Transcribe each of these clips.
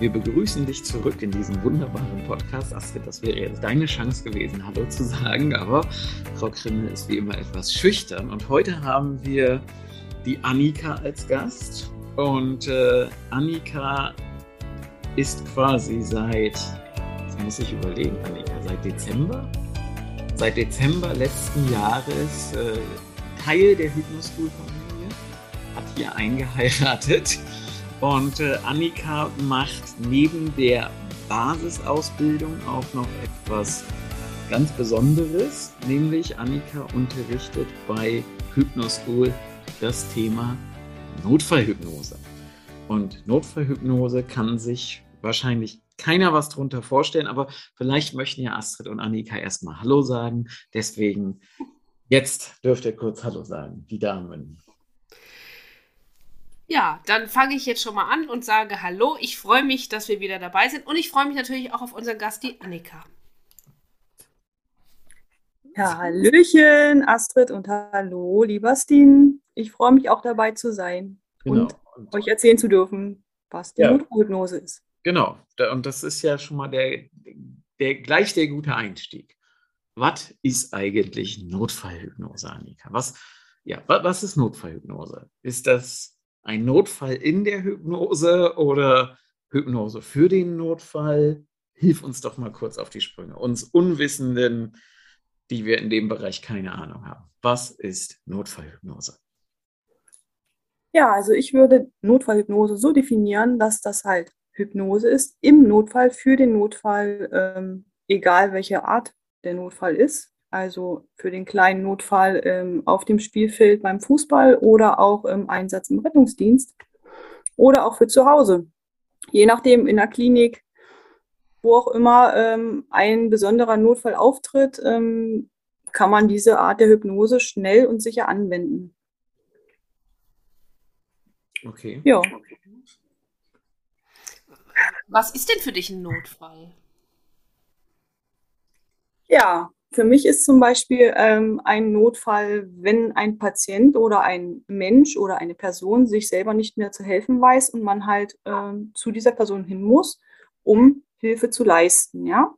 Wir begrüßen dich zurück in diesem wunderbaren Podcast. Astrid, das wäre jetzt deine Chance gewesen, Hallo zu sagen, aber Frau Krimmel ist wie immer etwas schüchtern. Und heute haben wir die Annika als Gast. Und äh, Annika ist quasi seit, jetzt muss ich überlegen, Annika, seit Dezember? Seit Dezember letzten Jahres äh, Teil der Hypnoschool-Familie, hat hier eingeheiratet und äh, Annika macht neben der Basisausbildung auch noch etwas ganz Besonderes, nämlich Annika unterrichtet bei Hypnoschool das Thema Notfallhypnose. Und Notfallhypnose kann sich wahrscheinlich keiner was drunter vorstellen, aber vielleicht möchten ja Astrid und Annika erstmal Hallo sagen. Deswegen, jetzt dürft ihr kurz Hallo sagen, die Damen. Ja, dann fange ich jetzt schon mal an und sage Hallo. Ich freue mich, dass wir wieder dabei sind und ich freue mich natürlich auch auf unseren Gast, die Annika. Ja, Hallöchen, Astrid und hallo, lieber Steen. Ich freue mich auch dabei zu sein genau. und, und, euch erzählen zu dürfen, was die ja. Nothypnose ist. Genau, und das ist ja schon mal der, der, gleich der gute Einstieg. Was ist eigentlich Notfallhypnose, Annika? Was, ja, was ist Notfallhypnose? Ist das ein Notfall in der Hypnose oder Hypnose für den Notfall? Hilf uns doch mal kurz auf die Sprünge. Uns Unwissenden, die wir in dem Bereich keine Ahnung haben. Was ist Notfallhypnose? Ja, also ich würde Notfallhypnose so definieren, dass das halt Hypnose ist im Notfall für den Notfall, ähm, egal welche Art der Notfall ist also für den kleinen Notfall ähm, auf dem Spielfeld beim Fußball oder auch im Einsatz im Rettungsdienst oder auch für zu Hause. Je nachdem in der Klinik, wo auch immer ähm, ein besonderer Notfall auftritt, ähm, kann man diese Art der Hypnose schnell und sicher anwenden. Okay. Ja. Was ist denn für dich ein Notfall? Ja, für mich ist zum Beispiel ähm, ein Notfall, wenn ein Patient oder ein Mensch oder eine Person sich selber nicht mehr zu helfen weiß und man halt ähm, zu dieser Person hin muss, um Hilfe zu leisten. Ja,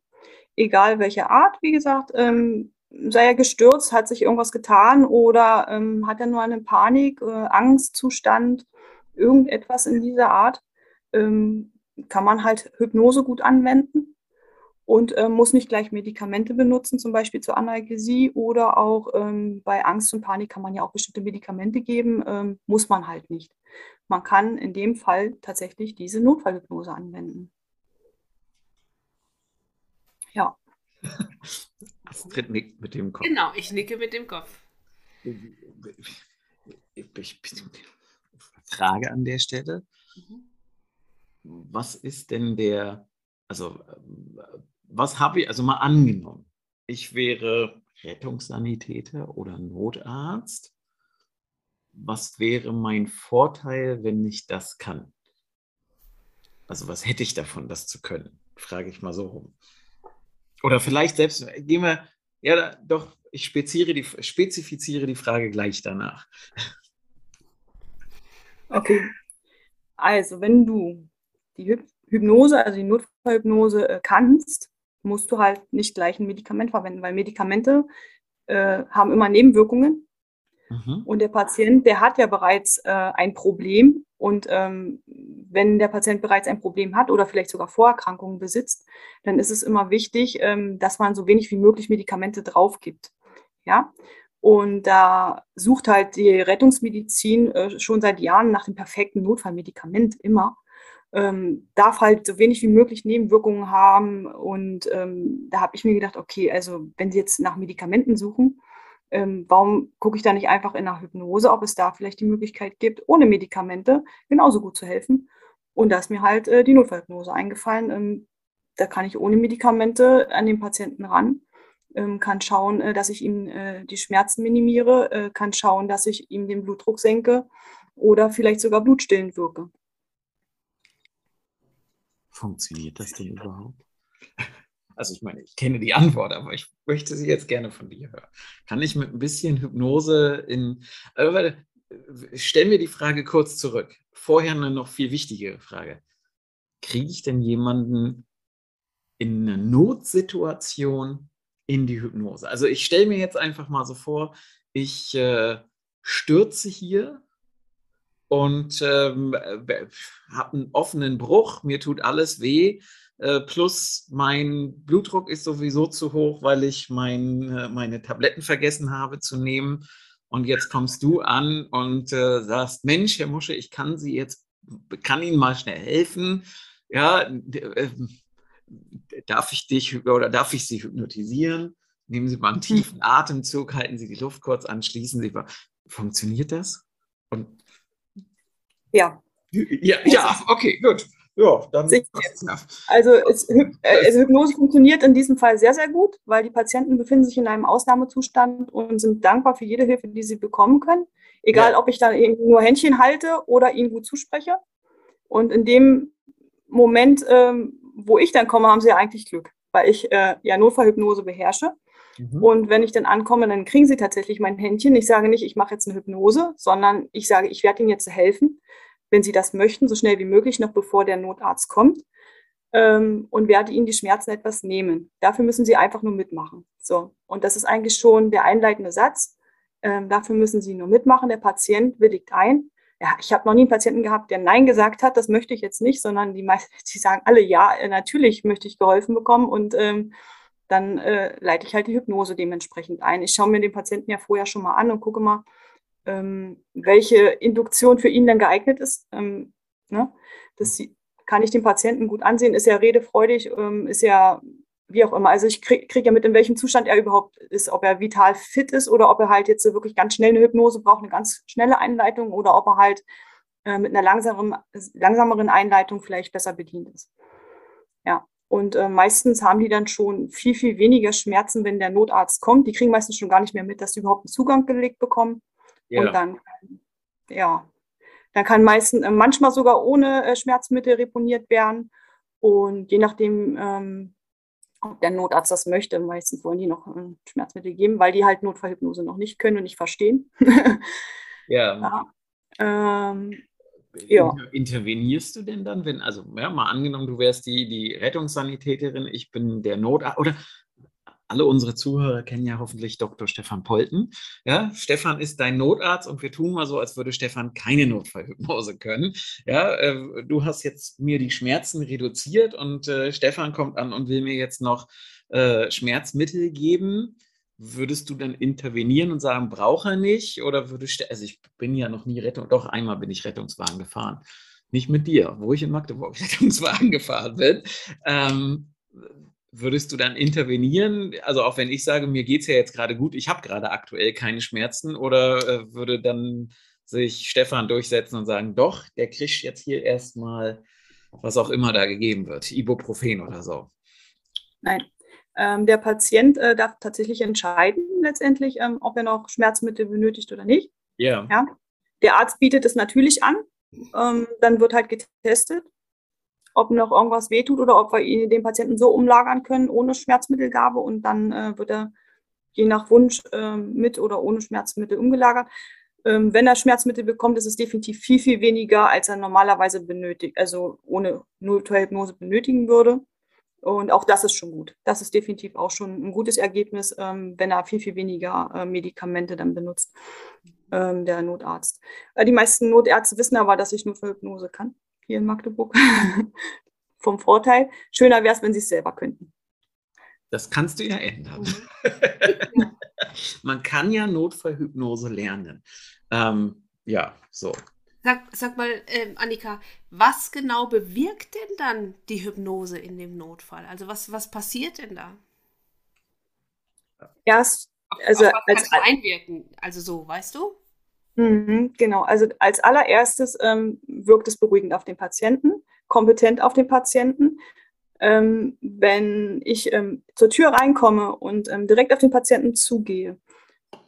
egal welche Art, wie gesagt, ähm, sei er gestürzt, hat sich irgendwas getan oder ähm, hat er nur eine Panik, äh, Angstzustand, irgendetwas in dieser Art, ähm, kann man halt Hypnose gut anwenden und äh, muss nicht gleich Medikamente benutzen, zum Beispiel zur Analgesie oder auch ähm, bei Angst und Panik kann man ja auch bestimmte Medikamente geben, ähm, muss man halt nicht. Man kann in dem Fall tatsächlich diese Notfallhypnose anwenden. Ja. Astrid nickt mit dem Kopf. Genau, ich nicke mit dem Kopf. Frage an der Stelle. Mhm. Was ist denn der, also was habe ich, also mal angenommen, ich wäre Rettungssanitäter oder Notarzt. Was wäre mein Vorteil, wenn ich das kann? Also was hätte ich davon, das zu können? Frage ich mal so rum. Oder vielleicht selbst, gehen wir, ja doch, ich spezifiziere die, spezifiziere die Frage gleich danach. Okay. Also, wenn du die Hypnose, also die Notfallhypnose äh, kannst, musst du halt nicht gleich ein Medikament verwenden, weil Medikamente äh, haben immer Nebenwirkungen. Mhm. Und der Patient, der hat ja bereits äh, ein Problem. Und ähm, wenn der Patient bereits ein Problem hat oder vielleicht sogar Vorerkrankungen besitzt, dann ist es immer wichtig, ähm, dass man so wenig wie möglich Medikamente drauf gibt. Ja. Und da sucht halt die Rettungsmedizin äh, schon seit Jahren nach dem perfekten Notfallmedikament immer ähm, darf halt so wenig wie möglich Nebenwirkungen haben. Und ähm, da habe ich mir gedacht, okay, also wenn Sie jetzt nach Medikamenten suchen, ähm, warum gucke ich da nicht einfach in der Hypnose, ob es da vielleicht die Möglichkeit gibt, ohne Medikamente genauso gut zu helfen? Und da ist mir halt äh, die Notfallhypnose eingefallen. Ähm, da kann ich ohne Medikamente an den Patienten ran ähm, kann schauen, äh, dass ich ihm äh, die Schmerzen minimiere, äh, kann schauen, dass ich ihm den Blutdruck senke oder vielleicht sogar blutstillend wirke. Funktioniert das denn überhaupt? Also ich meine, ich kenne die Antwort, aber ich möchte sie jetzt gerne von dir hören. Kann ich mit ein bisschen Hypnose in... Aber stellen wir die Frage kurz zurück. Vorher eine noch viel wichtigere Frage. Kriege ich denn jemanden in einer Notsituation in die Hypnose? Also ich stelle mir jetzt einfach mal so vor, ich äh, stürze hier und ähm, habe einen offenen Bruch, mir tut alles weh, äh, plus mein Blutdruck ist sowieso zu hoch, weil ich mein, äh, meine Tabletten vergessen habe zu nehmen. Und jetzt kommst du an und äh, sagst, Mensch, Herr Musche, ich kann Sie jetzt, kann Ihnen mal schnell helfen. Ja, äh, darf ich dich oder darf ich Sie hypnotisieren? Nehmen Sie mal einen tiefen Atemzug, halten Sie die Luft kurz an, schließen Sie. Funktioniert das? Und ja. Ja, ja okay, gut. Ja, dann. Also, es, äh, also Hypnose funktioniert in diesem Fall sehr, sehr gut, weil die Patienten befinden sich in einem Ausnahmezustand und sind dankbar für jede Hilfe, die sie bekommen können. Egal, ja. ob ich dann nur Händchen halte oder ihnen gut zuspreche. Und in dem Moment, ähm, wo ich dann komme, haben sie ja eigentlich Glück, weil ich äh, ja Notfallhypnose beherrsche. Mhm. Und wenn ich dann ankomme, dann kriegen sie tatsächlich mein Händchen. Ich sage nicht, ich mache jetzt eine Hypnose, sondern ich sage, ich werde ihnen jetzt helfen, wenn sie das möchten, so schnell wie möglich, noch bevor der Notarzt kommt. Ähm, und werde ihnen die Schmerzen etwas nehmen. Dafür müssen sie einfach nur mitmachen. So. Und das ist eigentlich schon der einleitende Satz. Ähm, dafür müssen sie nur mitmachen. Der Patient willigt ein. Ja, ich habe noch nie einen Patienten gehabt, der Nein gesagt hat, das möchte ich jetzt nicht, sondern die meisten, die sagen alle ja, äh, natürlich möchte ich geholfen bekommen und ähm, dann äh, leite ich halt die Hypnose dementsprechend ein. Ich schaue mir den Patienten ja vorher schon mal an und gucke mal, ähm, welche Induktion für ihn dann geeignet ist. Ähm, ne? Das kann ich dem Patienten gut ansehen. Ist er redefreudig, ähm, ist er wie auch immer. Also ich kriege krieg ja mit, in welchem Zustand er überhaupt ist, ob er vital fit ist oder ob er halt jetzt wirklich ganz schnell eine Hypnose braucht, eine ganz schnelle Einleitung oder ob er halt äh, mit einer langsameren, langsameren Einleitung vielleicht besser bedient ist. Ja, und äh, meistens haben die dann schon viel, viel weniger Schmerzen, wenn der Notarzt kommt. Die kriegen meistens schon gar nicht mehr mit, dass sie überhaupt einen Zugang gelegt bekommen. Ja. Und dann, ja, dann kann meistens, äh, manchmal sogar ohne äh, Schmerzmittel reponiert werden. Und je nachdem, ähm, ob der Notarzt das möchte, meistens wollen die noch äh, Schmerzmittel geben, weil die halt Notfallhypnose noch nicht können und nicht verstehen. ja. ja. Ähm, ja. Intervenierst du denn dann, wenn, also ja, mal angenommen, du wärst die, die Rettungssanitäterin, ich bin der Notarzt, oder alle unsere Zuhörer kennen ja hoffentlich Dr. Stefan Polten. Ja, Stefan ist dein Notarzt und wir tun mal so, als würde Stefan keine Notfallhypnose können. Ja, äh, du hast jetzt mir die Schmerzen reduziert und äh, Stefan kommt an und will mir jetzt noch äh, Schmerzmittel geben würdest du dann intervenieren und sagen, braucht er nicht? Oder würdest du, also ich bin ja noch nie Rettung, doch einmal bin ich Rettungswagen gefahren. Nicht mit dir, wo ich in Magdeburg Rettungswagen gefahren bin. Ähm, würdest du dann intervenieren? Also auch wenn ich sage, mir geht es ja jetzt gerade gut, ich habe gerade aktuell keine Schmerzen, oder äh, würde dann sich Stefan durchsetzen und sagen, doch, der kriegt jetzt hier erstmal, was auch immer da gegeben wird, Ibuprofen oder so? Nein, ähm, der Patient äh, darf tatsächlich entscheiden, letztendlich, ähm, ob er noch Schmerzmittel benötigt oder nicht. Yeah. Ja. Der Arzt bietet es natürlich an. Ähm, dann wird halt getestet, ob noch irgendwas wehtut oder ob wir ihn, den Patienten so umlagern können ohne Schmerzmittelgabe und dann äh, wird er je nach Wunsch äh, mit oder ohne Schmerzmittel umgelagert. Ähm, wenn er Schmerzmittel bekommt, ist es definitiv viel, viel weniger, als er normalerweise benötigt, also ohne Nullhypnose benötigen würde. Und auch das ist schon gut. Das ist definitiv auch schon ein gutes Ergebnis, ähm, wenn er viel, viel weniger äh, Medikamente dann benutzt, ähm, der Notarzt. Äh, die meisten Notärzte wissen aber, dass ich nur für Hypnose kann, hier in Magdeburg. Vom Vorteil. Schöner wäre es, wenn sie es selber könnten. Das kannst du ja ändern. Man kann ja Notfallhypnose lernen. Ähm, ja, so. Sag, sag mal, äh, Annika, was genau bewirkt denn dann die Hypnose in dem Notfall? Also was, was passiert denn da? Erst, also auf, auf als einwirken, also so, weißt du? Mhm, genau, also als allererstes ähm, wirkt es beruhigend auf den Patienten, kompetent auf den Patienten. ähm, wenn ich ähm, zur Tür reinkomme und ähm, direkt auf den Patienten zugehe,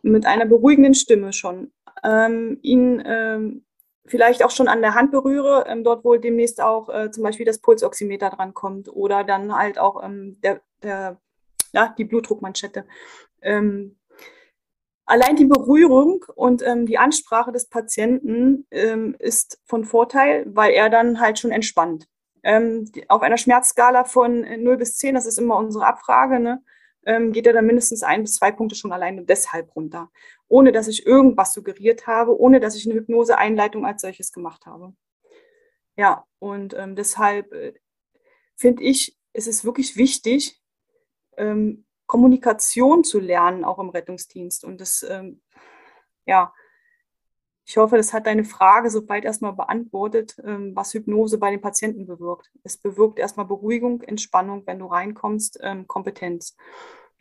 mit einer beruhigenden Stimme schon, ähm, ihn ähm, vielleicht auch schon an der Hand berühre, ähm, dort wohl demnächst auch äh, zum Beispiel das Pulsoximeter drankommt oder dann halt auch der, der, ja, die Blutdruckmanschette. Allein die Berührung und ähm, die Ansprache des Patienten ähm, ist von Vorteil, weil er dann halt schon entspannt. Ähm, auf einer Schmerzskala von 0 bis 10, das ist immer unsere Abfrage, ne, ähm, geht er dann mindestens ein bis zwei Punkte schon alleine deshalb runter, ohne dass ich irgendwas suggeriert habe, ohne dass ich eine Hypnoseeinleitung als solches gemacht habe. Ja, und ähm, deshalb äh, finde ich, es ist wirklich wichtig, ähm, Kommunikation zu lernen, auch im Rettungsdienst. Und das, ähm, ja, ich hoffe, das hat deine Frage soweit erstmal beantwortet, ähm, was Hypnose bei den Patienten bewirkt. Es bewirkt erstmal Beruhigung, Entspannung, wenn du reinkommst, ähm, Kompetenz.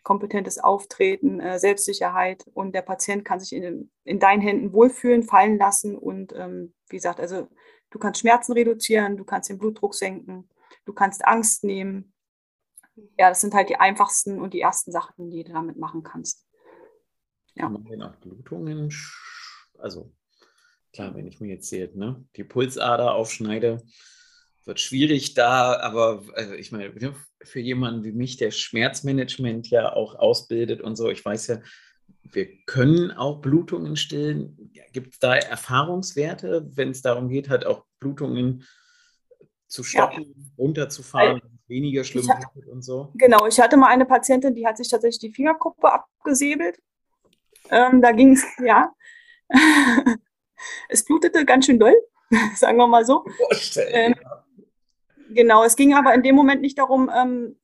Kompetentes Auftreten, äh, Selbstsicherheit und der Patient kann sich in, in deinen Händen wohlfühlen, fallen lassen und ähm, wie gesagt, also du kannst Schmerzen reduzieren, du kannst den Blutdruck senken, du kannst Angst nehmen, ja, das sind halt die einfachsten und die ersten Sachen, die du damit machen kannst. Ja. Kann man denn auch Blutungen, also klar, wenn ich mir jetzt hier ne, die Pulsader aufschneide, wird schwierig da, aber also ich meine, ne, für jemanden wie mich, der Schmerzmanagement ja auch ausbildet und so, ich weiß ja, wir können auch Blutungen stillen. Gibt es da Erfahrungswerte, wenn es darum geht, halt auch Blutungen zu stoppen, ja. runterzufahren? Weniger schlimm hatte, und so? Genau, ich hatte mal eine Patientin, die hat sich tatsächlich die Fingerkuppe abgesäbelt. Ähm, da ging es, ja. es blutete ganz schön doll, sagen wir mal so. Ähm. Genau, es ging aber in dem Moment nicht darum, ähm,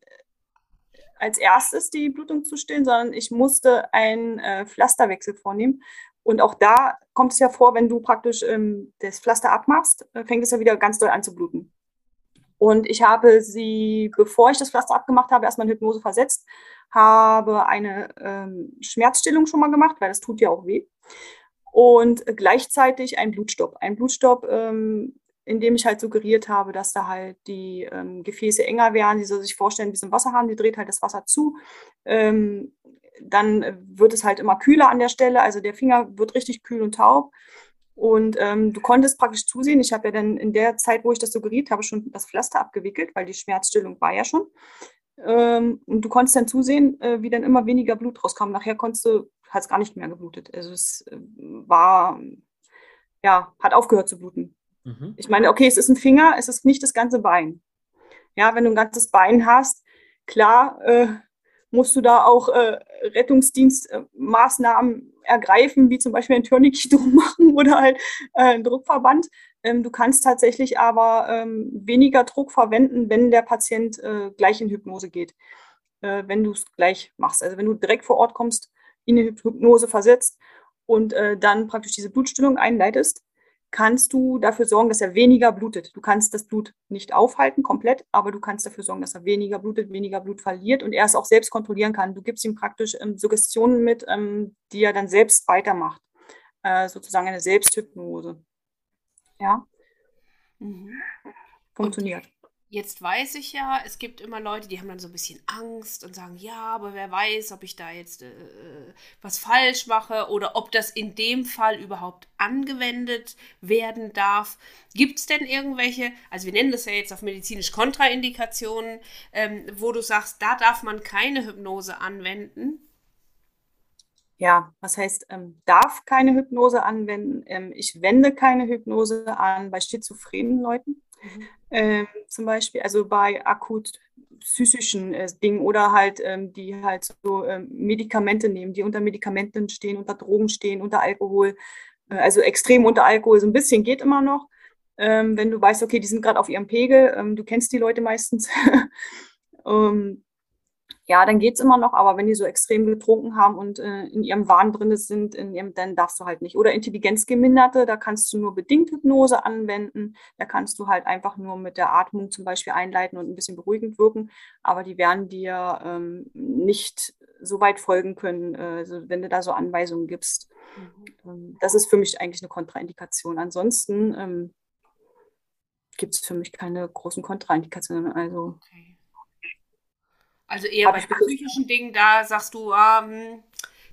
als erstes die Blutung zu stillen, sondern ich musste einen äh, Pflasterwechsel vornehmen. Und auch da kommt es ja vor, wenn du praktisch ähm, das Pflaster abmachst, äh, fängt es ja wieder ganz doll an zu bluten. Und ich habe sie, bevor ich das Pflaster abgemacht habe, erstmal in Hypnose versetzt, habe eine ähm, Schmerzstillung schon mal gemacht, weil das tut ja auch weh. Und gleichzeitig ein Blutstopp. Ein Blutstopp, ähm, in dem ich halt suggeriert habe, dass da halt die ähm, Gefäße enger werden. Sie soll sich vorstellen, wie so ein Wasserhahn, die dreht halt das Wasser zu. Ähm, dann wird es halt immer kühler an der Stelle, also der Finger wird richtig kühl und taub. Und ähm, du konntest praktisch zusehen. Ich habe ja dann in der Zeit, wo ich das suggeriert habe, schon das Pflaster abgewickelt, weil die Schmerzstillung war ja schon. Ähm, und du konntest dann zusehen, äh, wie dann immer weniger Blut rauskam. Nachher konntest du, hat es gar nicht mehr geblutet. Also es äh, war, ja, hat aufgehört zu bluten. Mhm. Ich meine, okay, es ist ein Finger, es ist nicht das ganze Bein. Ja, wenn du ein ganzes Bein hast, klar, äh, musst du da auch äh, Rettungsdienstmaßnahmen ergreifen, wie zum Beispiel ein Tourniquet drum machen oder halt äh, ein Druckverband. Ähm, du kannst tatsächlich aber ähm, weniger Druck verwenden, wenn der Patient äh, gleich in Hypnose geht, äh, wenn du es gleich machst. Also wenn du direkt vor Ort kommst, in die Hypnose versetzt und äh, dann praktisch diese Blutstillung einleitest, kannst du dafür sorgen, dass er weniger blutet. Du kannst das Blut nicht aufhalten komplett, aber du kannst dafür sorgen, dass er weniger blutet, weniger Blut verliert und er es auch selbst kontrollieren kann. Du gibst ihm praktisch ähm, Suggestionen mit, ähm, die er dann selbst weitermacht. Äh, sozusagen eine Selbsthypnose. Ja. Mhm. Funktioniert. Jetzt weiß ich ja, es gibt immer Leute, die haben dann so ein bisschen Angst und sagen, ja, aber wer weiß, ob ich da jetzt äh, was falsch mache oder ob das in dem Fall überhaupt angewendet werden darf. Gibt es denn irgendwelche, also wir nennen das ja jetzt auf medizinisch Kontraindikationen, ähm, wo du sagst, da darf man keine Hypnose anwenden? ja, was heißt, ähm, darf keine Hypnose anwenden. Ähm, ich wende keine Hypnose an bei schizophrenen Leuten. Mhm. Ähm, zum Beispiel, also bei akut psychischen äh, Dingen oder halt, ähm, die halt so ähm, Medikamente nehmen, die unter Medikamenten stehen, unter Drogen stehen, unter Alkohol, äh, also extrem unter Alkohol, so ein bisschen geht immer noch. Ähm, wenn du weißt, okay, die sind gerade auf ihrem Pegel, ähm, du kennst die Leute meistens. Ja, dann geht es immer noch, aber wenn die so extrem getrunken haben und äh, in ihrem Wahn drin sind, in ihrem, dann darfst du halt nicht. Oder Intelligenzgeminderte, da kannst du nur bedingt Hypnose anwenden. Da kannst du halt einfach nur mit der Atmung zum Beispiel einleiten und ein bisschen beruhigend wirken. Aber die werden dir ähm, nicht so weit folgen können, äh, also wenn du da so Anweisungen gibst. Mhm. Ähm, das ist für mich eigentlich eine Kontraindikation. Ansonsten ähm, gibt es für mich keine großen Kontraindikationen. Also. Okay. Also eher bei psychischen Dingen, da sagst du, ähm,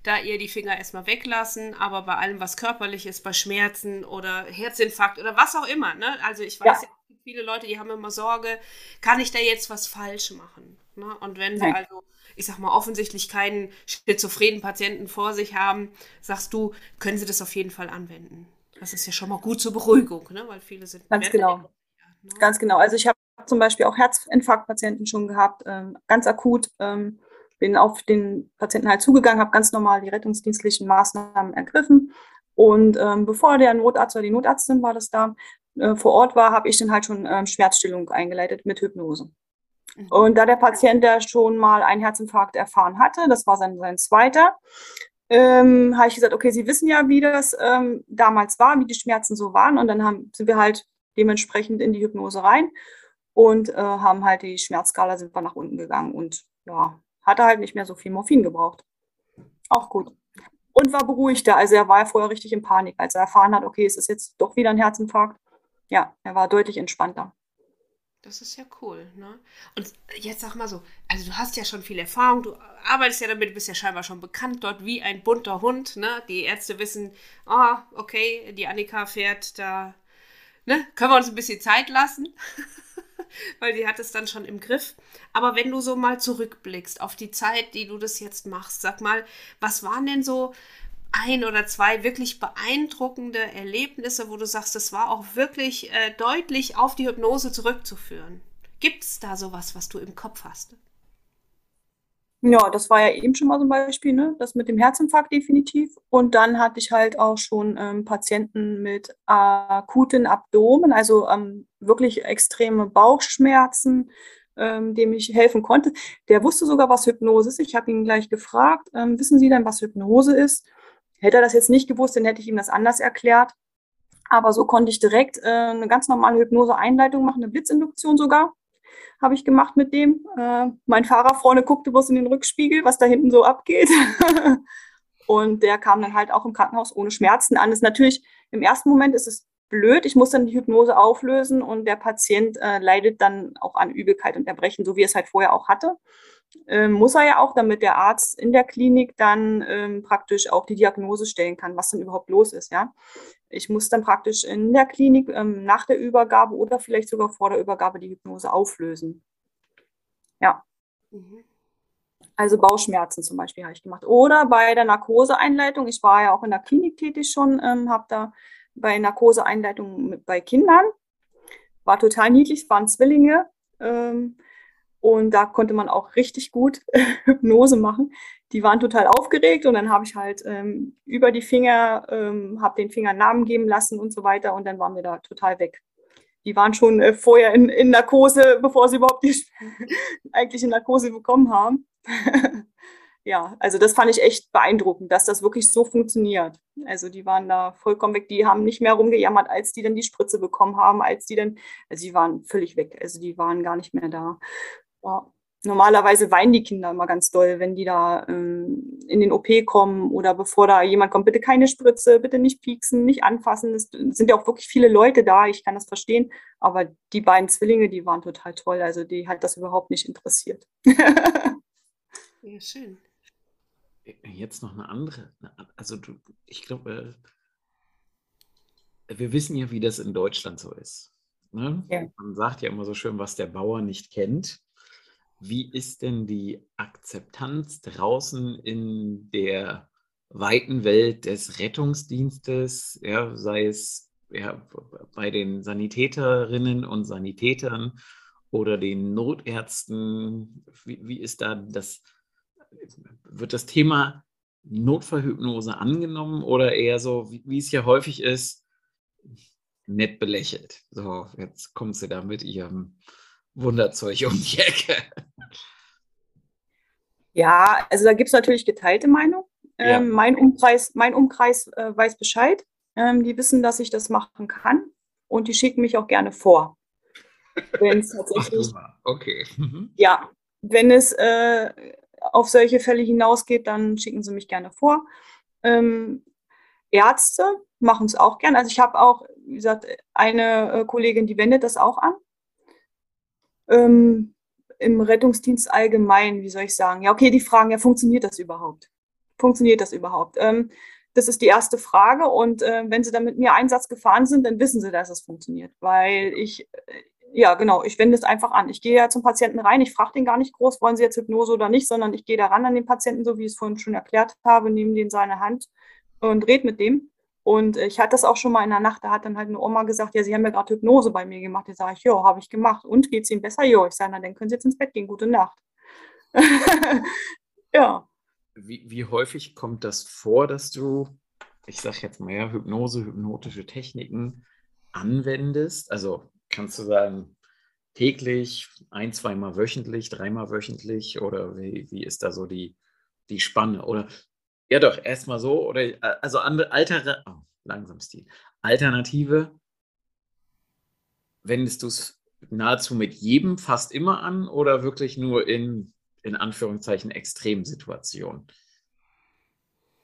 da ihr die Finger erstmal weglassen, aber bei allem, was körperlich ist, bei Schmerzen oder Herzinfarkt oder was auch immer, ne? Also ich weiß ja, ja viele Leute, die haben immer Sorge, kann ich da jetzt was falsch machen? Ne? Und wenn sie also, ich sag mal, offensichtlich keinen schizophrenen Patienten vor sich haben, sagst du, können sie das auf jeden Fall anwenden. Das ist ja schon mal gut zur Beruhigung, ne? weil viele sind. Ganz genau. Ne? Ganz genau. Also ich habe zum Beispiel auch Herzinfarktpatienten schon gehabt, ähm, ganz akut. Ähm, bin auf den Patienten halt zugegangen, habe ganz normal die rettungsdienstlichen Maßnahmen ergriffen. Und ähm, bevor der Notarzt oder die Notärztin war das da äh, vor Ort war, habe ich dann halt schon ähm, Schmerzstillung eingeleitet mit Hypnose. Mhm. Und da der Patient, der schon mal einen Herzinfarkt erfahren hatte, das war sein, sein zweiter, ähm, habe ich gesagt, okay, Sie wissen ja, wie das ähm, damals war, wie die Schmerzen so waren. Und dann haben, sind wir halt dementsprechend in die Hypnose rein und äh, haben halt die Schmerzskala sind wir nach unten gegangen und ja, hat er halt nicht mehr so viel Morphin gebraucht. Auch gut. Und war beruhigter. Also er war vorher richtig in Panik, als er erfahren hat, okay, es ist jetzt doch wieder ein Herzinfarkt. Ja, er war deutlich entspannter. Das ist ja cool, ne? Und jetzt sag mal so, also du hast ja schon viel Erfahrung, du arbeitest ja damit, bist ja scheinbar schon bekannt dort wie ein bunter Hund, ne? Die Ärzte wissen, ah, oh, okay, die Annika fährt da, ne? Können wir uns ein bisschen Zeit lassen? weil die hat es dann schon im Griff. Aber wenn du so mal zurückblickst auf die Zeit, die du das jetzt machst, sag mal, was waren denn so ein oder zwei wirklich beeindruckende Erlebnisse, wo du sagst, das war auch wirklich äh, deutlich auf die Hypnose zurückzuführen? Gibt es da sowas, was du im Kopf hast? Ja, das war ja eben schon mal so ein Beispiel, ne? das mit dem Herzinfarkt definitiv. Und dann hatte ich halt auch schon ähm, Patienten mit akuten Abdomen, also ähm, wirklich extreme Bauchschmerzen, ähm, dem ich helfen konnte. Der wusste sogar, was Hypnose ist. Ich habe ihn gleich gefragt, ähm, wissen Sie denn, was Hypnose ist? Hätte er das jetzt nicht gewusst, dann hätte ich ihm das anders erklärt. Aber so konnte ich direkt äh, eine ganz normale Hypnose-Einleitung machen, eine Blitzinduktion sogar habe ich gemacht mit dem. Äh, mein Fahrer vorne guckte bloß in den Rückspiegel, was da hinten so abgeht. und der kam dann halt auch im Krankenhaus ohne Schmerzen an. Das ist natürlich, im ersten Moment ist es blöd. Ich muss dann die Hypnose auflösen und der Patient äh, leidet dann auch an Übelkeit und Erbrechen, so wie er es halt vorher auch hatte. Ähm, muss er ja auch, damit der Arzt in der Klinik dann ähm, praktisch auch die Diagnose stellen kann, was denn überhaupt los ist, ja. Ich muss dann praktisch in der Klinik ähm, nach der Übergabe oder vielleicht sogar vor der Übergabe die Hypnose auflösen. Ja. Mhm. Also Bauchschmerzen zum Beispiel habe ich gemacht. Oder bei der Narkoseeinleitung, ich war ja auch in der Klinik tätig schon, ähm, habe da bei Narkoseeinleitung bei Kindern, war total niedlich, es waren Zwillinge. Ähm, und da konnte man auch richtig gut Hypnose machen. Die waren total aufgeregt und dann habe ich halt ähm, über die Finger, ähm, habe den Finger Namen geben lassen und so weiter und dann waren wir da total weg. Die waren schon äh, vorher in, in Narkose, bevor sie überhaupt die eigentliche Narkose bekommen haben. ja, also das fand ich echt beeindruckend, dass das wirklich so funktioniert. Also die waren da vollkommen weg, die haben nicht mehr rumgejammert, als die dann die Spritze bekommen haben, als die dann, also die waren völlig weg, also die waren gar nicht mehr da. Ja. Normalerweise weinen die Kinder immer ganz doll, wenn die da ähm, in den OP kommen oder bevor da jemand kommt, bitte keine Spritze, bitte nicht pieksen, nicht anfassen. Es sind ja auch wirklich viele Leute da, ich kann das verstehen. Aber die beiden Zwillinge, die waren total toll. Also die hat das überhaupt nicht interessiert. ja, schön. Jetzt noch eine andere. Also du, ich glaube, äh, wir wissen ja, wie das in Deutschland so ist. Ne? Ja. Man sagt ja immer so schön, was der Bauer nicht kennt. Wie ist denn die Akzeptanz draußen in der weiten Welt des Rettungsdienstes, ja, sei es ja, bei den Sanitäterinnen und Sanitätern oder den Notärzten? Wie, wie ist da das, wird das Thema Notfallhypnose angenommen oder eher so, wie, wie es ja häufig ist, nett belächelt? So, jetzt kommt sie da mit ihrem Wunderzeug um die Ecke. Ja, also da gibt es natürlich geteilte Meinung. Ja. Ähm, mein Umkreis, mein Umkreis äh, weiß Bescheid. Ähm, die wissen, dass ich das machen kann und die schicken mich auch gerne vor. Wenn es tatsächlich. okay. Mhm. Ja, wenn es äh, auf solche Fälle hinausgeht, dann schicken sie mich gerne vor. Ähm, Ärzte machen es auch gern. Also ich habe auch, wie gesagt, eine äh, Kollegin, die wendet das auch an. Ähm, im Rettungsdienst allgemein, wie soll ich sagen? Ja, okay, die fragen, ja, funktioniert das überhaupt? Funktioniert das überhaupt? Ähm, das ist die erste Frage. Und äh, wenn Sie dann mit mir Einsatz gefahren sind, dann wissen Sie, dass es funktioniert. Weil ich, äh, ja, genau, ich wende es einfach an. Ich gehe ja zum Patienten rein, ich frage den gar nicht groß, wollen Sie jetzt Hypnose oder nicht, sondern ich gehe da ran an den Patienten, so wie ich es vorhin schon erklärt habe, nehme den seine Hand und rede mit dem. Und ich hatte das auch schon mal in der Nacht, da hat dann halt eine Oma gesagt, ja, Sie haben ja gerade Hypnose bei mir gemacht. Da sage ich, ja, habe ich gemacht. Und geht es Ihnen besser? Ja, ich sage, na, dann können Sie jetzt ins Bett gehen. Gute Nacht. ja. Wie, wie häufig kommt das vor, dass du, ich sage jetzt mal, ja, Hypnose, hypnotische Techniken anwendest? Also kannst du sagen, täglich, ein, zweimal wöchentlich, dreimal wöchentlich oder wie, wie ist da so die, die Spanne? Oder ja, doch, erstmal so. Oder äh, also andere altere, oh, langsam Stil. Alternative, wendest du es nahezu mit jedem fast immer an oder wirklich nur in, in Anführungszeichen, Extremsituationen?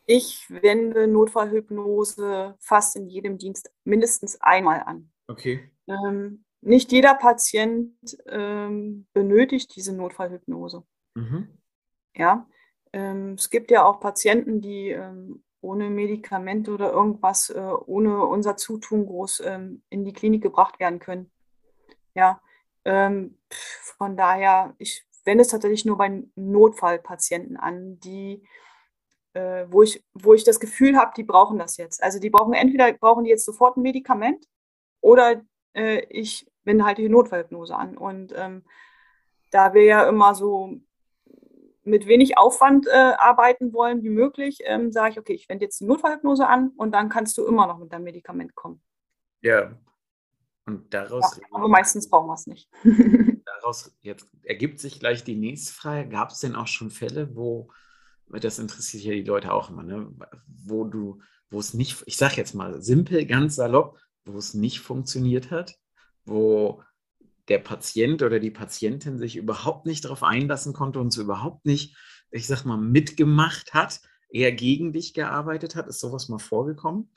Ich wende Notfallhypnose fast in jedem Dienst mindestens einmal an. Okay. Ähm, nicht jeder Patient ähm, benötigt diese Notfallhypnose. Mhm. Ja, ähm, es gibt ja auch Patienten, die ähm, ohne Medikamente oder irgendwas, äh, ohne unser Zutun groß ähm, in die Klinik gebracht werden können. Ja, ähm, von daher, ich wende es tatsächlich nur bei Notfallpatienten an, die, äh, wo, ich, wo ich das Gefühl habe, die brauchen das jetzt. Also die brauchen entweder brauchen die jetzt sofort ein Medikament oder äh, ich wende halt die Notfallhypnose an. Und ähm, da wir ja immer so mit wenig Aufwand äh, arbeiten wollen wie möglich, ähm, sage ich, okay, ich wende jetzt die Notfallhypnose an und dann kannst du immer noch mit deinem Medikament kommen. Ja. Und daraus. Ja, aber meistens brauchen wir es nicht. daraus jetzt ergibt sich gleich die nächste Frage. Gab es denn auch schon Fälle, wo, das interessiert ja die Leute auch immer, ne? wo du, wo es nicht, ich sage jetzt mal simpel, ganz salopp, wo es nicht funktioniert hat, wo der Patient oder die Patientin sich überhaupt nicht darauf einlassen konnte und so überhaupt nicht, ich sag mal, mitgemacht hat, eher gegen dich gearbeitet hat? Ist sowas mal vorgekommen?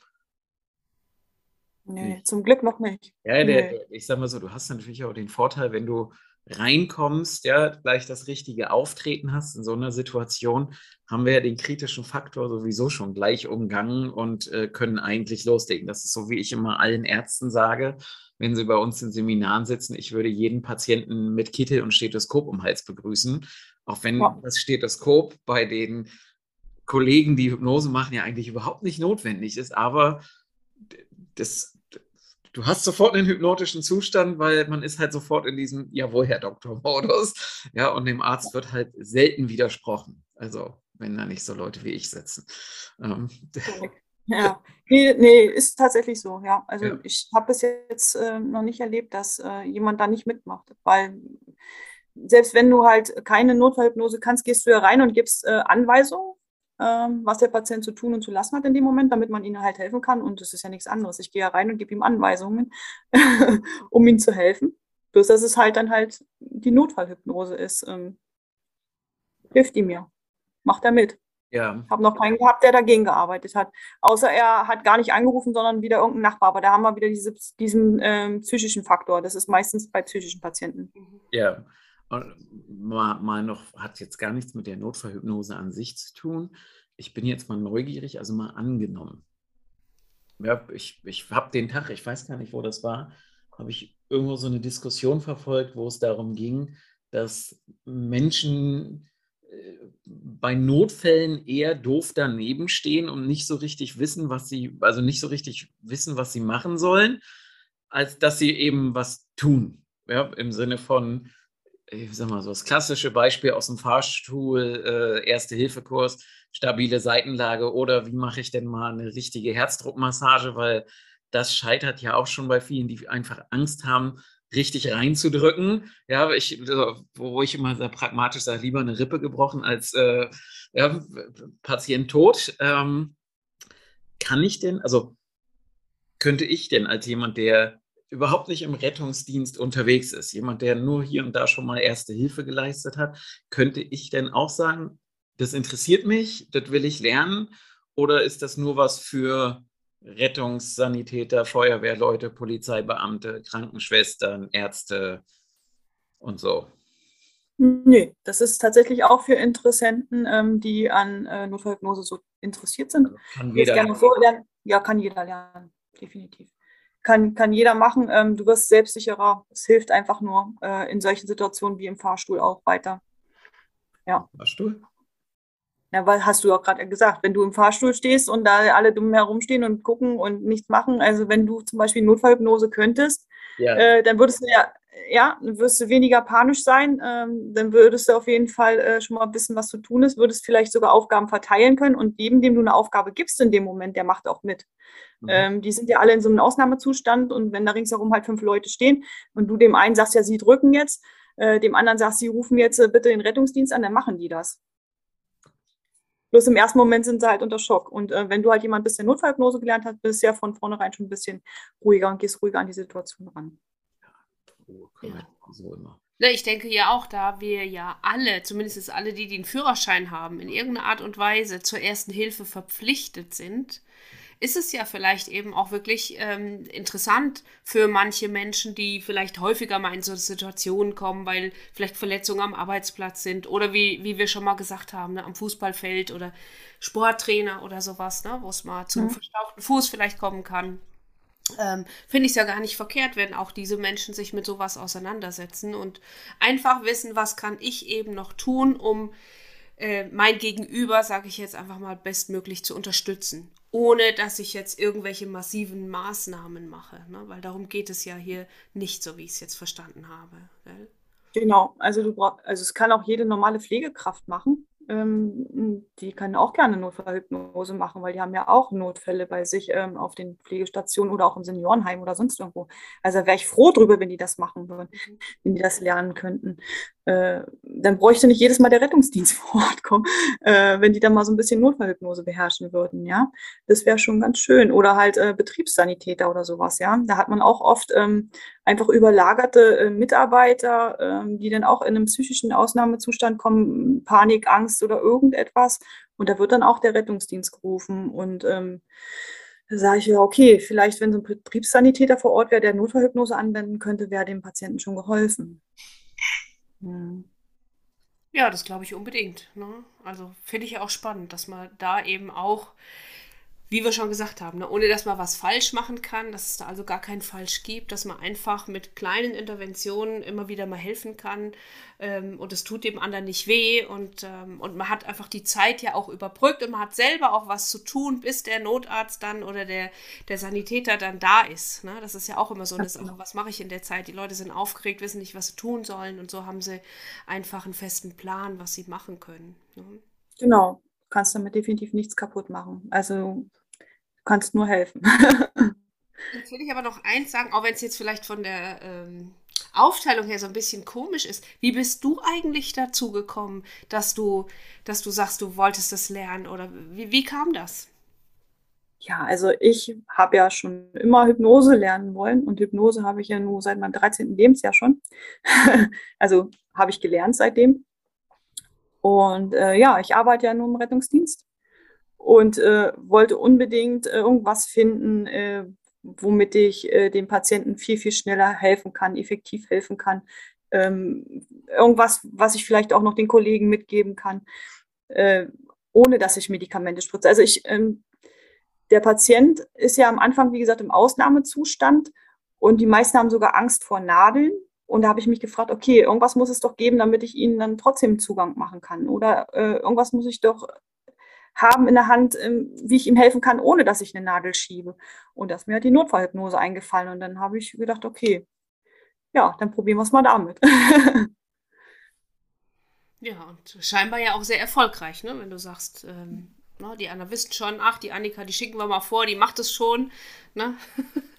Nee, zum Glück noch nicht. Ja, der, nee. der, ich sag mal so, du hast natürlich auch den Vorteil, wenn du reinkommst, ja, gleich das richtige Auftreten hast in so einer Situation, haben wir ja den kritischen Faktor sowieso schon gleich umgangen und äh, können eigentlich loslegen. Das ist so, wie ich immer allen Ärzten sage, wenn sie bei uns in Seminaren sitzen, ich würde jeden Patienten mit Kittel und Stethoskop um Hals begrüßen, auch wenn ja. das Stethoskop bei den Kollegen, die Hypnose machen, ja eigentlich überhaupt nicht notwendig ist, aber das, du hast sofort einen hypnotischen Zustand, weil man ist halt sofort in diesem Jawohl, Herr Doktor-Modus. Ja, und dem Arzt wird halt selten widersprochen. Also, wenn da nicht so Leute wie ich sitzen. Ähm, ja, nee, nee, ist tatsächlich so, ja. Also ja. ich habe bis jetzt äh, noch nicht erlebt, dass äh, jemand da nicht mitmacht, weil selbst wenn du halt keine Notfallhypnose kannst, gehst du ja rein und gibst äh, Anweisungen, was der Patient zu tun und zu lassen hat in dem Moment, damit man ihnen halt helfen kann. Und das ist ja nichts anderes. Ich gehe ja rein und gebe ihm Anweisungen, um ihm zu helfen. Bloß, dass es halt dann halt die Notfallhypnose ist. Ähm, hilft ihm ja. Macht er mit. Ja. Ich habe noch keinen gehabt, der dagegen gearbeitet hat. Außer er hat gar nicht angerufen, sondern wieder irgendein Nachbar. Aber da haben wir wieder diese, diesen ähm, psychischen Faktor. Das ist meistens bei psychischen Patienten. Ja. Und mal, mal noch, hat jetzt gar nichts mit der Notfallhypnose an sich zu tun. Ich bin jetzt mal neugierig, also mal angenommen. Ja, ich ich habe den Tag, ich weiß gar nicht, wo das war, habe ich irgendwo so eine Diskussion verfolgt, wo es darum ging, dass Menschen bei Notfällen eher doof daneben stehen und nicht so richtig wissen, was sie, also nicht so richtig wissen, was sie machen sollen, als dass sie eben was tun. Ja, im Sinne von, ich sag mal so, das klassische Beispiel aus dem Fahrstuhl, äh, Erste-Hilfe-Kurs, stabile Seitenlage oder wie mache ich denn mal eine richtige Herzdruckmassage, weil das scheitert ja auch schon bei vielen, die einfach Angst haben, richtig reinzudrücken. Ja, ich, wo ich immer sehr pragmatisch sage, lieber eine Rippe gebrochen als äh, ja, Patient tot. Ähm, kann ich denn, also könnte ich denn als jemand, der überhaupt nicht im Rettungsdienst unterwegs ist, jemand, der nur hier und da schon mal erste Hilfe geleistet hat, könnte ich denn auch sagen, das interessiert mich, das will ich lernen? Oder ist das nur was für Rettungssanitäter, Feuerwehrleute, Polizeibeamte, Krankenschwestern, Ärzte und so. Nee, das ist tatsächlich auch für Interessenten, ähm, die an äh, Notfallhypnose so interessiert sind. Also kann jeder so lernen. Ja, kann jeder lernen, definitiv. Kann, kann jeder machen. Ähm, du wirst selbstsicherer. Es hilft einfach nur äh, in solchen Situationen wie im Fahrstuhl auch weiter. Fahrstuhl? Ja, weil hast du auch gerade gesagt, wenn du im Fahrstuhl stehst und da alle dumm herumstehen und gucken und nichts machen, also wenn du zum Beispiel Notfallhypnose könntest, Ja. äh, dann würdest du ja, ja, dann wirst du weniger panisch sein, ähm, dann würdest du auf jeden Fall äh, schon mal wissen, was zu tun ist, würdest vielleicht sogar Aufgaben verteilen können und jedem, dem du eine Aufgabe gibst in dem Moment, der macht auch mit. Mhm. Ähm, die sind ja alle in so einem Ausnahmezustand und wenn da ringsherum halt fünf Leute stehen und du dem einen sagst, ja, sie drücken jetzt, äh, dem anderen sagst, sie rufen jetzt äh, bitte den Rettungsdienst an, dann machen die das. Bloß im ersten Moment sind sie halt unter Schock. Und äh, wenn du halt jemand bist, der Notfallhypnose gelernt hat, bist du ja von vornherein schon ein bisschen ruhiger und gehst ruhiger an die Situation ran. Ruhe können wir so immer. Ne, ich denke ja auch, da wir ja alle, zumindest alle, die den Führerschein haben, in irgendeiner Art und Weise zur ersten Hilfe verpflichtet sind, ist es ja vielleicht eben auch wirklich ähm, interessant für manche Menschen, die vielleicht häufiger mal in so Situationen kommen, weil vielleicht Verletzungen am Arbeitsplatz sind oder wie, wie wir schon mal gesagt haben, ne, am Fußballfeld oder Sporttrainer oder sowas, ne, wo es mal zu einem Mhm. verstauchten Fuß vielleicht kommen kann. Ähm, Finde ich es ja gar nicht verkehrt, wenn auch diese Menschen sich mit sowas auseinandersetzen und einfach wissen, was kann ich eben noch tun, um äh, mein Gegenüber, sage ich jetzt einfach mal, bestmöglich zu unterstützen, ohne dass ich jetzt irgendwelche massiven Maßnahmen mache, ne? weil darum geht es ja hier nicht, so wie ich es jetzt verstanden habe. Gell? Genau, also du brauchst, also es kann auch jede normale Pflegekraft machen. Ähm, die kann auch gerne Notfallhypnose machen, weil die haben ja auch Notfälle bei sich ähm, auf den Pflegestationen oder auch im Seniorenheim oder sonst irgendwo. Also wäre ich froh drüber, wenn die das machen würden, wenn die das lernen könnten. Äh, dann bräuchte nicht jedes Mal der Rettungsdienst vor Ort kommen, äh, wenn die dann mal so ein bisschen Notfallhypnose beherrschen würden, ja. Das wäre schon ganz schön. Oder halt äh, Betriebssanitäter oder sowas, ja. Da hat man auch oft ähm, einfach überlagerte äh, Mitarbeiter, ähm, die dann auch in einem psychischen Ausnahmezustand kommen, Panik, Angst oder irgendetwas. Und da wird dann auch der Rettungsdienst gerufen. Und ähm, da sage ich ja, okay, vielleicht, wenn so ein Betriebssanitäter vor Ort wäre, der Notfallhypnose anwenden könnte, wäre dem Patienten schon geholfen. Hm. Ja, das glaube ich unbedingt. Ne? Also finde ich auch spannend, dass man da eben auch, wie wir schon gesagt haben, ne, ohne dass man was falsch machen kann, dass es da also gar kein Falsch gibt, dass man einfach mit kleinen Interventionen immer wieder mal helfen kann ähm, und es tut dem anderen nicht weh und, ähm, und man hat einfach die Zeit ja auch überbrückt und man hat selber auch was zu tun, bis der Notarzt dann oder der, der Sanitäter dann da ist. Ne? Das ist ja auch immer so eine Sache, was mache ich in der Zeit? Die Leute sind aufgeregt, wissen nicht, was sie tun sollen und so haben sie einfach einen festen Plan, was sie machen können. Ne? Genau, du kannst damit definitiv nichts kaputt machen. Also du kannst nur helfen. Jetzt will ich aber noch eins sagen, auch wenn es jetzt vielleicht von der ähm, Aufteilung her so ein bisschen komisch ist. Wie bist du eigentlich dazu gekommen, dass du, dass du sagst, du wolltest das lernen? Oder wie, wie kam das? Ja, also ich habe ja schon immer Hypnose lernen wollen und Hypnose habe ich ja nur seit meinem 13. Lebensjahr schon. Also habe ich gelernt seitdem. Und äh, ja, ich arbeite ja nur im Rettungsdienst und äh, wollte unbedingt äh, irgendwas finden, äh, womit ich äh, dem Patienten viel, viel schneller helfen kann, effektiv helfen kann. Ähm, irgendwas, was ich vielleicht auch noch den Kollegen mitgeben kann, ohne dass ich Medikamente spritze. Also ich, ähm, der Patient ist ja am Anfang, wie gesagt, im Ausnahmezustand und die meisten haben sogar Angst vor Nadeln. Und da habe ich mich gefragt, okay, irgendwas muss es doch geben, damit ich ihnen dann trotzdem Zugang machen kann. Oder äh, irgendwas muss ich doch haben in der Hand, ähm, wie ich ihm helfen kann, ohne dass ich eine Nadel schiebe. Und da ist mir halt die Notfallhypnose eingefallen. Und dann habe ich gedacht, okay, ja, dann probieren wir es mal damit. Ja, und scheinbar ja auch sehr erfolgreich, ne? wenn du sagst, ähm, ne, die anderen wissen schon, ach, die Annika, die schicken wir mal vor, die macht es schon. Ne?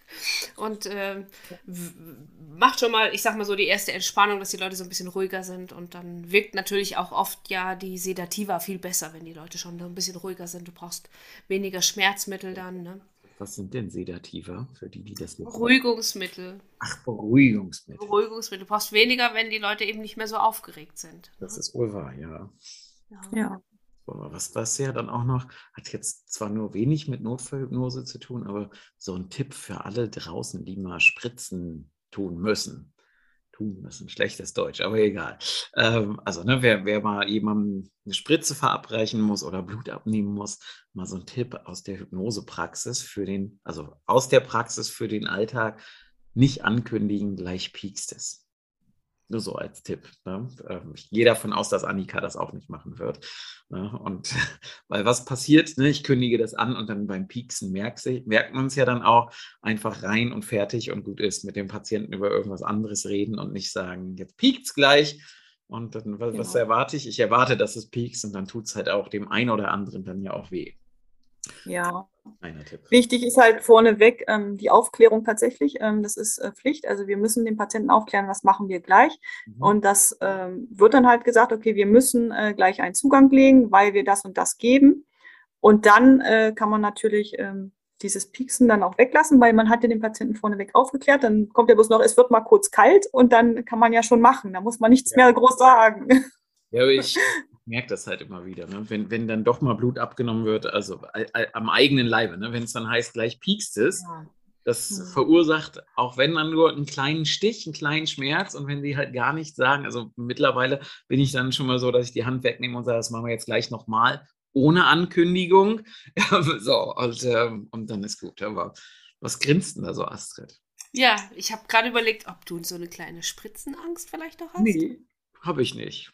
Und w- macht schon mal, ich sag mal so, die erste Entspannung, dass die Leute so ein bisschen ruhiger sind. Und dann wirkt natürlich auch oft ja die Sedativa viel besser, wenn die Leute schon ein bisschen ruhiger sind. Du brauchst weniger Schmerzmittel dann, ne? Was sind denn Sedativa für die, die das jetzt Beruhigungsmittel. Ach, Beruhigungsmittel. Beruhigungsmittel. Du brauchst weniger, wenn die Leute eben nicht mehr so aufgeregt sind. ne? Das ist wohl wahr, ja. Ja. Aber was was ja dann auch noch, hat jetzt zwar nur wenig mit Notfallhypnose zu tun, aber so ein Tipp für alle draußen, die mal Spritzen tun müssen. tun, das ein schlechtes Deutsch, aber egal. Ähm, also, ne, wer, wer mal jemandem eine Spritze verabreichen muss oder Blut abnehmen muss, mal so ein Tipp aus der Hypnosepraxis für den, also aus der Praxis für den Alltag, nicht ankündigen, gleich piekst es. Nur so als Tipp. Ne? Ähm, ich gehe davon aus, dass Annika das auch nicht machen wird. Ne? Und weil was passiert, ne? ich kündige das an und dann beim Pieksen merkt, merkt man es ja dann auch einfach rein und fertig und gut ist, mit dem Patienten über irgendwas anderes reden und nicht sagen, jetzt piekt es gleich. Und dann, was, genau. was erwarte ich? Ich erwarte, dass es piekst und dann tut es halt auch dem einen oder anderen dann ja auch weh. Ja. Wichtig ist halt vorneweg ähm, die Aufklärung tatsächlich. Ähm, das ist äh, Pflicht. Also wir müssen den Patienten aufklären, was machen wir gleich. Mhm. Und das ähm, wird dann halt gesagt, okay, wir müssen äh, gleich einen Zugang legen, weil wir das und das geben. Und dann äh, kann man natürlich ähm, dieses Pieksen dann auch weglassen, weil man hat ja den Patienten vorneweg aufgeklärt. Dann kommt ja bloß noch, es wird mal kurz kalt und dann kann man ja schon machen. Da muss man nichts ja. mehr groß sagen. Ja, ich, merke das halt immer wieder, ne? wenn, wenn dann doch mal Blut abgenommen wird, also am eigenen Leibe, ne? wenn es dann heißt, gleich piekst es, ja. das mhm. verursacht, auch wenn dann nur einen kleinen Stich, einen kleinen Schmerz und wenn die halt gar nichts sagen, also mittlerweile bin ich dann schon mal so, dass ich die Hand wegnehme und sage, das machen wir jetzt gleich nochmal, ohne Ankündigung, so, und, ähm, und dann ist gut, aber was grinst denn da so, Astrid? Ja, ich habe gerade überlegt, ob du so eine kleine Spritzenangst vielleicht auch hast. Nee, habe ich nicht.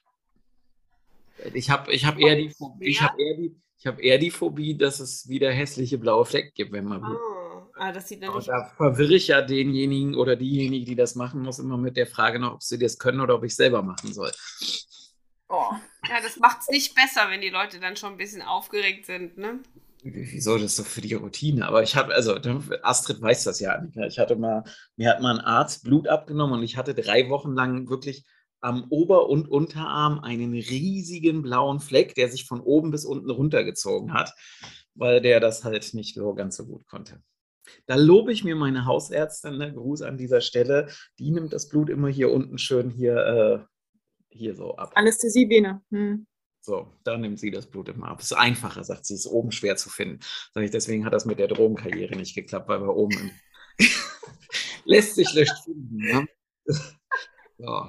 Ich habe ich hab eher, die ich hab eher, die, ich hab eher die Phobie, dass es wieder hässliche blaue Flecken gibt, wenn man. Oh, ah, das sieht dann nicht da verwirre ich ja denjenigen oder diejenige, die das machen muss, immer mit der Frage noch, ob sie das können oder ob ich selber machen soll. Oh. Ja, das macht es nicht besser, wenn die Leute dann schon ein bisschen aufgeregt sind, ne? Wieso das doch für die Routine? Aber ich habe, also Astrid weiß das ja, Annika. Ich hatte mal, mir hat mal ein Arzt Blut abgenommen und ich hatte drei Wochen lang wirklich am Ober- und Unterarm einen riesigen blauen Fleck, der sich von oben bis unten runtergezogen hat, weil der das halt nicht so ganz so gut konnte. Da lobe ich mir meine Hausärztin, ne, Gruß an dieser Stelle, die nimmt das Blut immer hier unten schön hier, äh, hier so ab. Anästhesievene. Hm. So, da nimmt sie das Blut immer ab. Es ist einfacher, sagt sie, ist oben schwer zu finden. Sag ich, deswegen hat das mit der Drogenkarriere nicht geklappt, weil wir oben lässt sich leicht finden. Ne? so.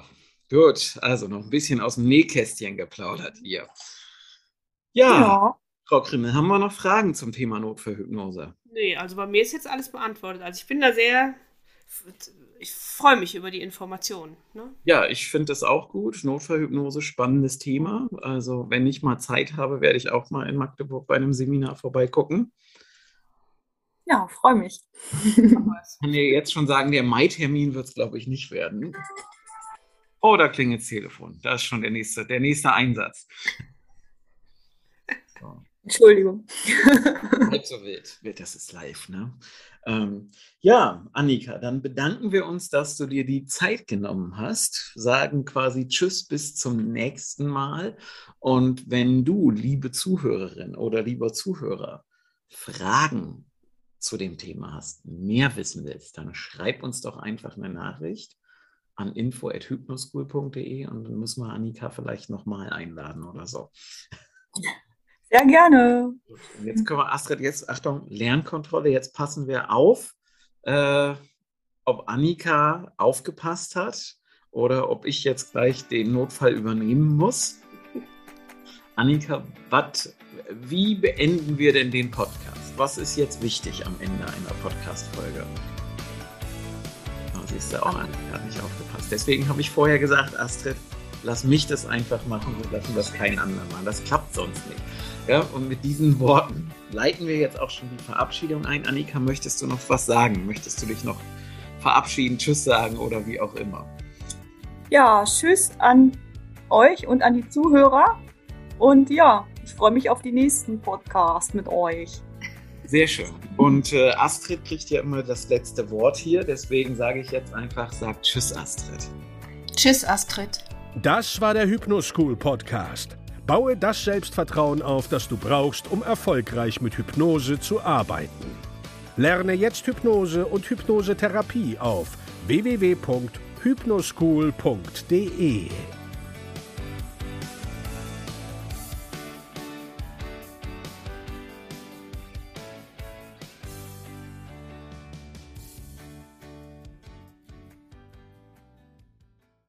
Gut, also noch ein bisschen aus dem Nähkästchen geplaudert hier. Ja, ja. Frau Krimmel, haben wir noch Fragen zum Thema Notfallhypnose? Nee, also bei mir ist jetzt alles beantwortet. Also ich bin da sehr, ich freue mich über die Informationen. Ne? Ja, ich finde das auch gut. Notfallhypnose, spannendes Thema. Also wenn ich mal Zeit habe, werde ich auch mal in Magdeburg bei einem Seminar vorbeigucken. Ja, freue mich. Ich kann dir jetzt schon sagen, der Mai-Termin wird es, glaube ich, nicht werden. Oh, da klingelt das Telefon. Da ist schon der nächste, der nächste Einsatz. So. Entschuldigung. Halb so wild. Das ist live, ne? Ähm, ja, Annika, dann bedanken wir uns, dass du dir die Zeit genommen hast. Sagen quasi Tschüss bis zum nächsten Mal. Und wenn du, liebe Zuhörerin oder lieber Zuhörer, Fragen zu dem Thema hast, mehr wissen willst, dann schreib uns doch einfach eine Nachricht an info.hypnoschool.de und dann müssen wir Annika vielleicht nochmal einladen oder so. Sehr gerne. Jetzt können wir, Astrid, jetzt, Achtung, Lernkontrolle, jetzt passen wir auf, äh, ob Annika aufgepasst hat oder ob ich jetzt gleich den Notfall übernehmen muss. Annika, wat, wie beenden wir denn den Podcast? Was ist jetzt wichtig am Ende einer Podcast-Folge? Siehst du auch, Annika hat nicht aufgepasst. Deswegen habe ich vorher gesagt, Astrid, lass mich das einfach machen, wir lassen das keinen anderen machen. Das klappt sonst nicht. Ja, und mit diesen Worten leiten wir jetzt auch schon die Verabschiedung ein. Annika, möchtest du noch was sagen? Möchtest du dich noch verabschieden, Tschüss sagen oder wie auch immer? Ja, Tschüss an euch und an die Zuhörer. Und ja, ich freue mich auf die nächsten Podcasts mit euch. Sehr schön. Und äh, Astrid kriegt ja immer das letzte Wort hier, deswegen sage ich jetzt einfach, sag Tschüss, Astrid. Tschüss, Astrid. Das war der Hypnoschool Podcast. Baue das Selbstvertrauen auf, das du brauchst, um erfolgreich mit Hypnose zu arbeiten. Lerne jetzt Hypnose und Hypnosetherapie auf www.hypnoschool.de.